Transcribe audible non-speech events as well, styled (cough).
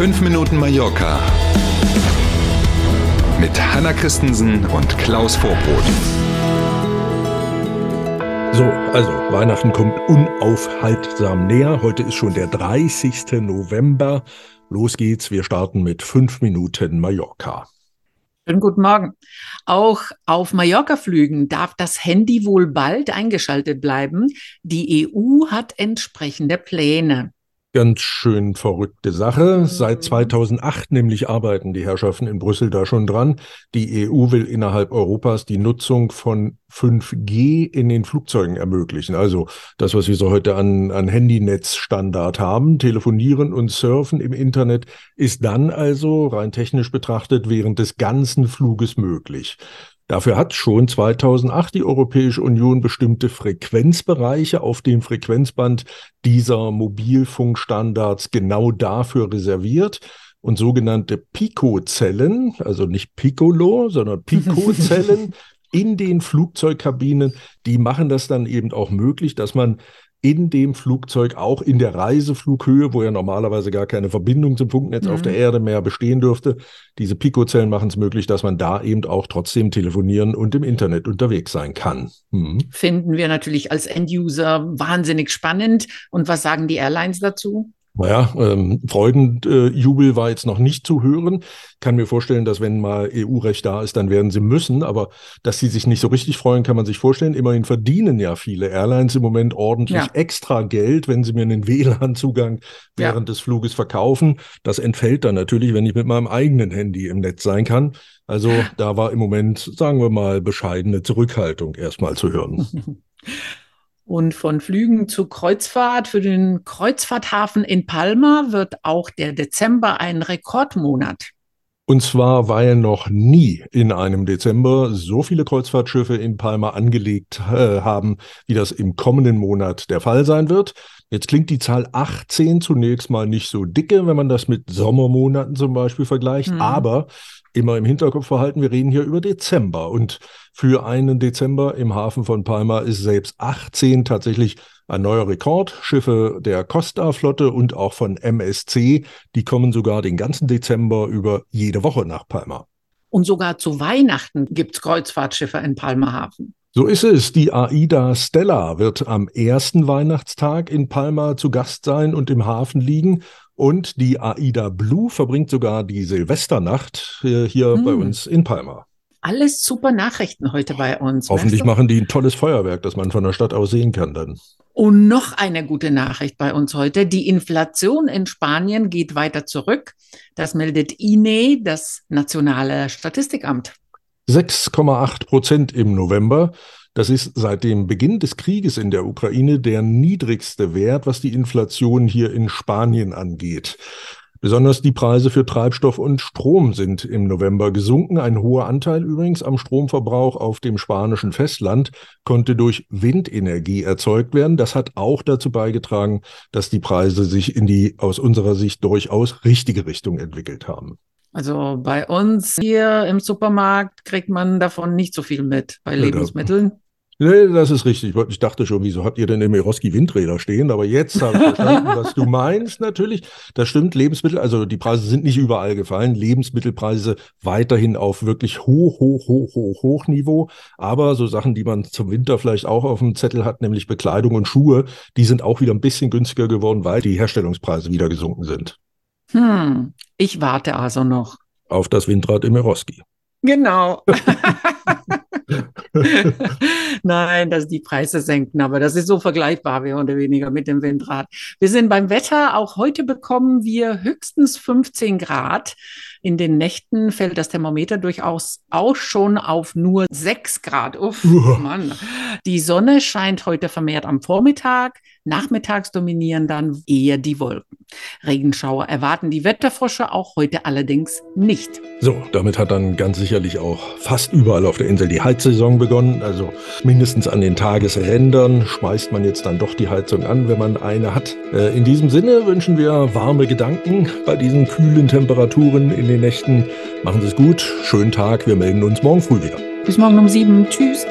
5 Minuten Mallorca mit Hanna Christensen und Klaus Vorbrot. So, also Weihnachten kommt unaufhaltsam näher. Heute ist schon der 30. November. Los geht's, wir starten mit 5 Minuten Mallorca. Schönen guten Morgen. Auch auf Mallorca-Flügen darf das Handy wohl bald eingeschaltet bleiben. Die EU hat entsprechende Pläne. Ganz schön verrückte Sache. Seit 2008 nämlich arbeiten die Herrschaften in Brüssel da schon dran. Die EU will innerhalb Europas die Nutzung von 5G in den Flugzeugen ermöglichen. Also das, was wir so heute an, an Handynetzstandard haben, telefonieren und surfen im Internet, ist dann also rein technisch betrachtet während des ganzen Fluges möglich. Dafür hat schon 2008 die Europäische Union bestimmte Frequenzbereiche auf dem Frequenzband dieser Mobilfunkstandards genau dafür reserviert. Und sogenannte Pico-Zellen, also nicht Piccolo, sondern Pico-Zellen (laughs) in den Flugzeugkabinen, die machen das dann eben auch möglich, dass man in dem Flugzeug, auch in der Reiseflughöhe, wo ja normalerweise gar keine Verbindung zum Funknetz mhm. auf der mhm. Erde mehr bestehen dürfte. Diese Pico-Zellen machen es möglich, dass man da eben auch trotzdem telefonieren und im Internet unterwegs sein kann. Mhm. Finden wir natürlich als End-User wahnsinnig spannend. Und was sagen die Airlines dazu? Naja, ähm, Freudenjubel war jetzt noch nicht zu hören. Kann mir vorstellen, dass wenn mal EU-Recht da ist, dann werden sie müssen. Aber dass sie sich nicht so richtig freuen, kann man sich vorstellen. Immerhin verdienen ja viele Airlines im Moment ordentlich ja. extra Geld, wenn sie mir einen WLAN-Zugang während ja. des Fluges verkaufen. Das entfällt dann natürlich, wenn ich mit meinem eigenen Handy im Netz sein kann. Also da war im Moment, sagen wir mal, bescheidene Zurückhaltung erstmal zu hören. (laughs) Und von Flügen zu Kreuzfahrt für den Kreuzfahrthafen in Palma wird auch der Dezember ein Rekordmonat. Und zwar, weil noch nie in einem Dezember so viele Kreuzfahrtschiffe in Palma angelegt äh, haben, wie das im kommenden Monat der Fall sein wird. Jetzt klingt die Zahl 18 zunächst mal nicht so dicke, wenn man das mit Sommermonaten zum Beispiel vergleicht, mhm. aber immer im Hinterkopf verhalten, wir reden hier über Dezember. Und für einen Dezember im Hafen von Palma ist selbst 18 tatsächlich ein neuer Rekord. Schiffe der Costa-Flotte und auch von MSC, die kommen sogar den ganzen Dezember über jede Woche nach Palma. Und sogar zu Weihnachten gibt es Kreuzfahrtschiffe in Palma Hafen. So ist es. Die AIDA Stella wird am ersten Weihnachtstag in Palma zu Gast sein und im Hafen liegen. Und die AIDA Blue verbringt sogar die Silvesternacht hier, hier hm. bei uns in Palma. Alles super Nachrichten heute bei uns. Hoffentlich weißt du? machen die ein tolles Feuerwerk, das man von der Stadt aus sehen kann dann. Und noch eine gute Nachricht bei uns heute. Die Inflation in Spanien geht weiter zurück. Das meldet INE, das nationale Statistikamt. 6,8 Prozent im November. Das ist seit dem Beginn des Krieges in der Ukraine der niedrigste Wert, was die Inflation hier in Spanien angeht. Besonders die Preise für Treibstoff und Strom sind im November gesunken. Ein hoher Anteil übrigens am Stromverbrauch auf dem spanischen Festland konnte durch Windenergie erzeugt werden. Das hat auch dazu beigetragen, dass die Preise sich in die aus unserer Sicht durchaus richtige Richtung entwickelt haben. Also bei uns hier im Supermarkt kriegt man davon nicht so viel mit bei Lebensmitteln. Nee, das ist richtig. Ich dachte schon, wieso habt ihr denn im Eroski Windräder stehen? Aber jetzt habe ich verstanden, was du meinst natürlich. Das stimmt, Lebensmittel, also die Preise sind nicht überall gefallen. Lebensmittelpreise weiterhin auf wirklich hoch, hoch, hoch, hoch, hoch Niveau. Aber so Sachen, die man zum Winter vielleicht auch auf dem Zettel hat, nämlich Bekleidung und Schuhe, die sind auch wieder ein bisschen günstiger geworden, weil die Herstellungspreise wieder gesunken sind. Hm, ich warte also noch. Auf das Windrad im Eroski. Genau. (laughs) Nein, dass die Preise senken, aber das ist so vergleichbar, mehr oder weniger mit dem Windrad. Wir sind beim Wetter. Auch heute bekommen wir höchstens 15 Grad. In den Nächten fällt das Thermometer durchaus auch schon auf nur 6 Grad. Uff, Mann. Die Sonne scheint heute vermehrt am Vormittag. Nachmittags dominieren dann eher die Wolken. Regenschauer erwarten die Wetterforscher auch heute allerdings nicht. So, damit hat dann ganz sicherlich auch fast überall auf der Insel die Heizsaison begonnen. Also mindestens an den Tagesrändern schmeißt man jetzt dann doch die Heizung an, wenn man eine hat. Äh, in diesem Sinne wünschen wir warme Gedanken bei diesen kühlen Temperaturen in den Nächten. Machen Sie es gut, schönen Tag, wir melden uns morgen früh wieder. Bis morgen um sieben. Tschüss.